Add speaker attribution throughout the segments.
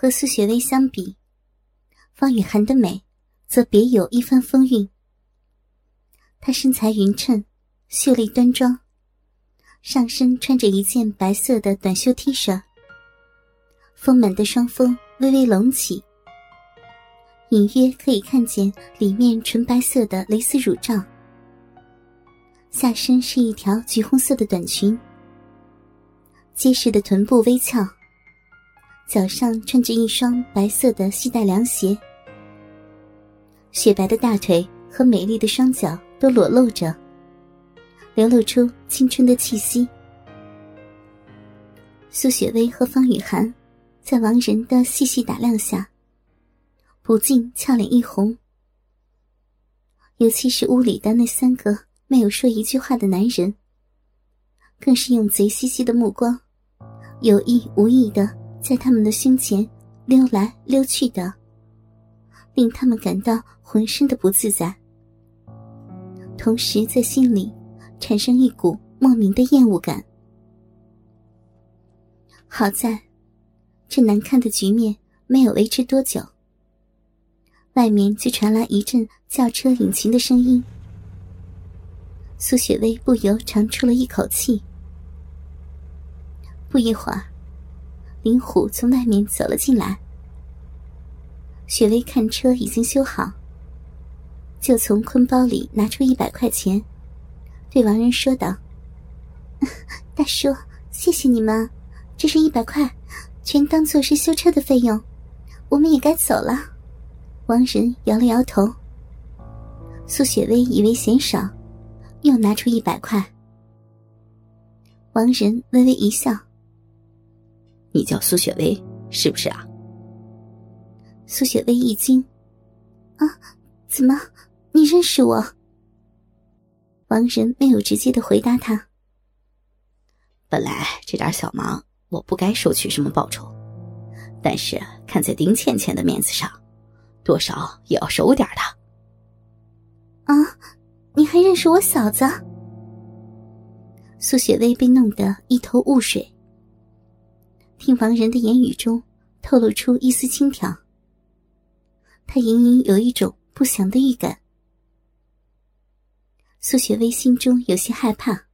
Speaker 1: 和苏雪薇相比，方雨涵的美则别有一番风韵。她身材匀称，秀丽端庄，上身穿着一件白色的短袖 T 恤，丰满的双峰微微隆起，隐约可以看见里面纯白色的蕾丝乳罩。下身是一条橘红色的短裙，结实的臀部微翘。脚上穿着一双白色的细带凉鞋，雪白的大腿和美丽的双脚都裸露着，流露出青春的气息。苏雪薇和方雨涵在王仁的细细打量下，不禁俏脸一红。尤其是屋里的那三个没有说一句话的男人，更是用贼兮兮的目光，有意无意的。在他们的胸前溜来溜去的，令他们感到浑身的不自在，同时在心里产生一股莫名的厌恶感。好在，这难看的局面没有维持多久，外面就传来一阵轿车引擎的声音。苏雪薇不由长出了一口气。不一会儿。林虎从外面走了进来，雪薇看车已经修好，就从坤包里拿出一百块钱，对王仁说道：“ 大叔，谢谢你们，这是一百块，全当做是修车的费用，我们也该走了。”王仁摇了摇头。苏雪薇以为嫌少，又拿出一百块。王仁微微一笑。
Speaker 2: 你叫苏雪薇是不是啊？
Speaker 1: 苏雪薇一惊，啊，怎么你认识我？王仁没有直接的回答他。
Speaker 2: 本来这点小忙我不该收取什么报酬，但是看在丁倩倩的面子上，多少也要收点的。
Speaker 1: 啊，你还认识我嫂子？苏雪薇被弄得一头雾水。听王仁的言语中透露出一丝轻佻，他隐隐有一种不祥的预感。苏雪薇心中有些害怕，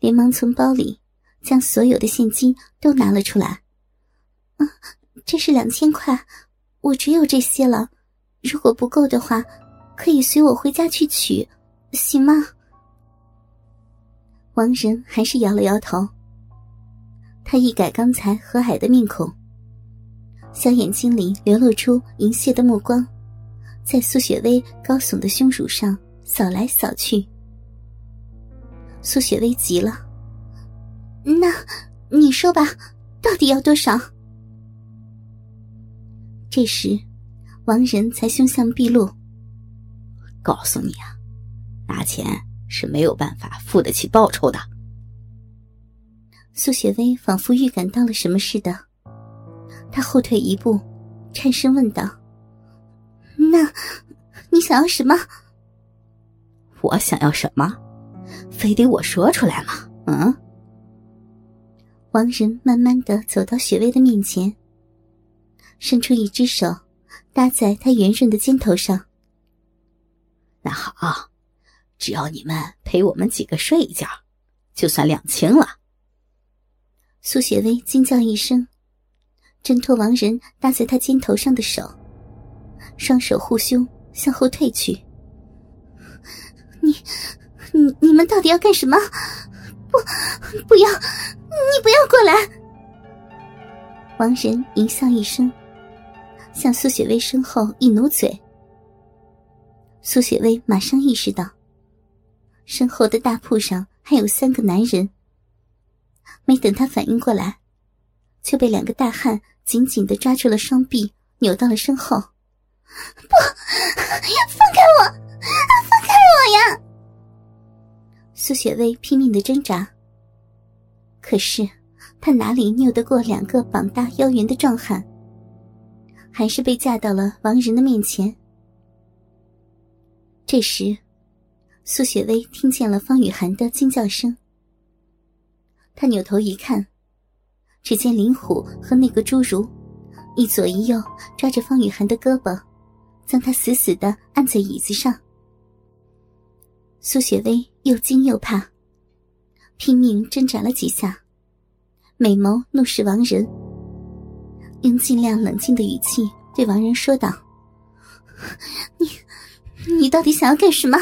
Speaker 1: 连忙从包里将所有的现金都拿了出来。“啊，这是两千块，我只有这些了。如果不够的话，可以随我回家去取，行吗？”王仁还是摇了摇头。他一改刚才和蔼的面孔，小眼睛里流露出淫亵的目光，在苏雪薇高耸的胸乳上扫来扫去。苏雪薇急了：“那你说吧，到底要多少？”这时，王仁才凶相毕露：“
Speaker 2: 告诉你啊，拿钱是没有办法付得起报酬的。”
Speaker 1: 苏雪薇仿佛预感到了什么似的，她后退一步，颤声问道：“那，你想要什么？”“
Speaker 2: 我想要什么？非得我说出来吗？”“嗯。”
Speaker 1: 王仁慢慢的走到雪薇的面前，伸出一只手搭在她圆润的肩头上。
Speaker 2: “那好，只要你们陪我们几个睡一觉，就算两清了。”
Speaker 1: 苏雪薇惊叫一声，挣脱王仁搭在她肩头上的手，双手护胸向后退去。你、你、你们到底要干什么？不，不要！你不要过来！王仁淫笑一声，向苏雪薇身后一努嘴。苏雪薇马上意识到，身后的大铺上还有三个男人。没等他反应过来，就被两个大汉紧紧的抓住了双臂，扭到了身后。不，放开我！放开我呀！苏雪薇拼命的挣扎，可是她哪里拗得过两个膀大腰圆的壮汉，还是被架到了王仁的面前。这时，苏雪薇听见了方雨涵的惊叫声。他扭头一看，只见林虎和那个侏儒一左一右抓着方雨涵的胳膊，将她死死的按在椅子上。苏雪薇又惊又怕，拼命挣扎了几下，美眸怒视王仁，用尽量冷静的语气对王仁说道：“你，你到底想要干什么？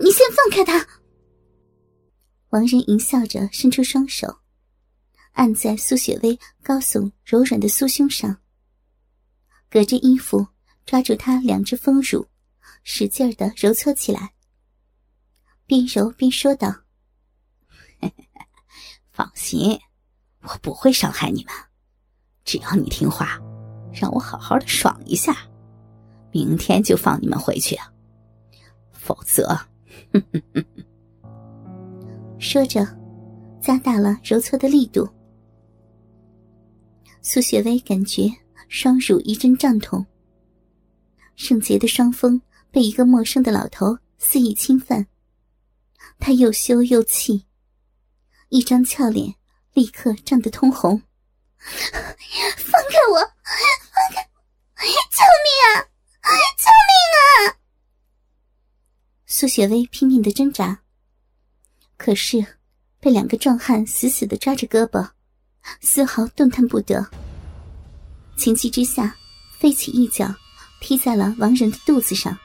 Speaker 1: 你先放开他！”王仁淫笑着伸出双手，按在苏雪薇高耸柔软的酥胸上，隔着衣服抓住她两只丰乳，使劲的揉搓起来。边揉边说道：“
Speaker 2: 放心，我不会伤害你们。只要你听话，让我好好的爽一下，明天就放你们回去。否则，哼哼哼
Speaker 1: 说着，加大了揉搓的力度。苏雪薇感觉双乳一阵胀痛，圣洁的双峰被一个陌生的老头肆意侵犯。他又羞又气，一张俏脸立刻涨得通红。放开我！放开！救命啊！救命啊！苏雪薇拼命的挣扎，可是被两个壮汉死死的抓着胳膊，丝毫动弹不得。情急之下，飞起一脚踢在了王仁的肚子上。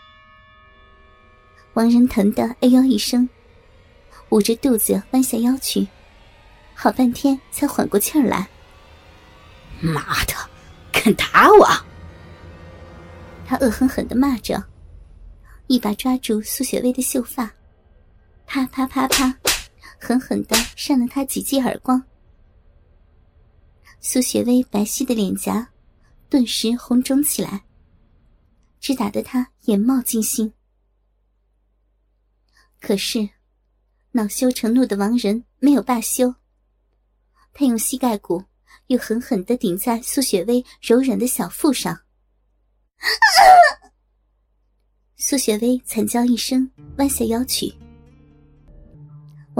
Speaker 1: 王仁疼得哎呦一声。捂着肚子弯下腰去，好半天才缓过气儿来。
Speaker 2: 妈的，敢打我！
Speaker 1: 他恶狠狠的骂着，一把抓住苏雪薇的秀发，啪啪啪啪，狠狠的扇了她几记耳光。苏雪薇白皙的脸颊顿时红肿起来，直打得她眼冒金星。可是。恼羞成怒的王仁没有罢休，他用膝盖骨又狠狠的顶在苏雪薇柔软的小腹上。苏雪薇惨叫一声，弯下腰去。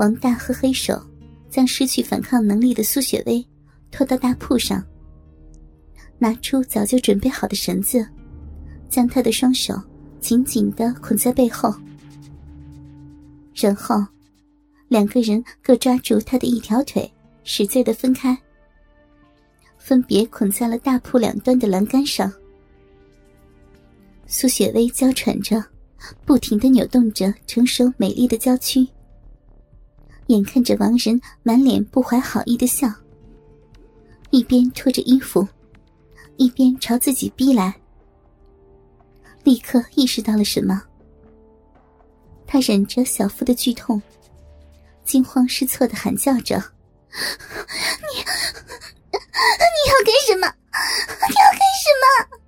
Speaker 1: 王大和黑手将失去反抗能力的苏雪薇拖到大铺上，拿出早就准备好的绳子，将她的双手紧紧的捆在背后，然后。两个人各抓住他的一条腿，使劲的分开，分别捆在了大铺两端的栏杆上。苏雪薇娇喘着，不停的扭动着成熟美丽的娇躯，眼看着王仁满脸不怀好意的笑，一边脱着衣服，一边朝自己逼来。立刻意识到了什么，他忍着小腹的剧痛。惊慌失措的喊叫着：“你，你要干什么？你要干什么？”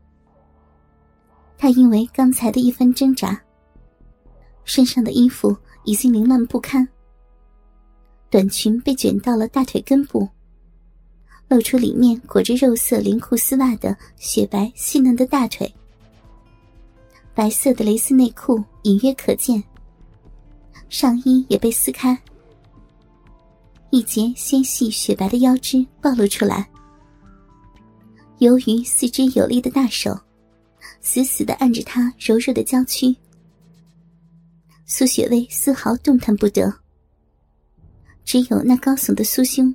Speaker 1: 他因为刚才的一番挣扎，身上的衣服已经凌乱不堪，短裙被卷到了大腿根部，露出里面裹着肉色连裤丝袜的雪白细嫩的大腿，白色的蕾丝内裤隐约可见，上衣也被撕开。一截纤细雪白的腰肢暴露出来，由于四肢有力的大手死死的按着她柔弱的娇躯，苏雪薇丝毫动弹不得，只有那高耸的酥胸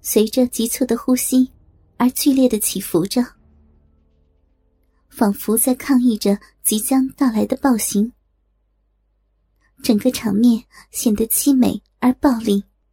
Speaker 1: 随着急促的呼吸而剧烈的起伏着，仿佛在抗议着即将到来的暴行。整个场面显得凄美而暴力。